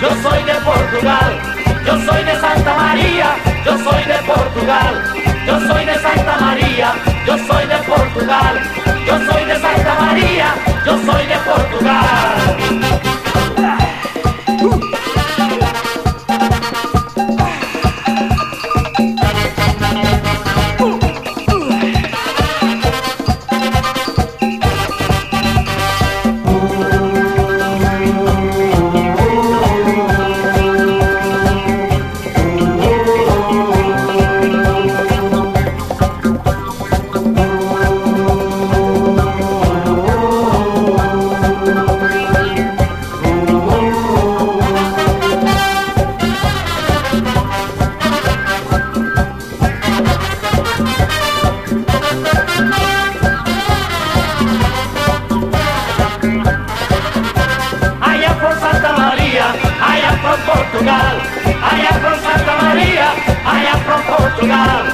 Yo soy de Portugal, yo soy de Santa María, yo soy de Portugal, yo soy de Santa María, yo soy de Portugal. por Santa María, allá por Portugal, allá por Santa María, allá por Portugal.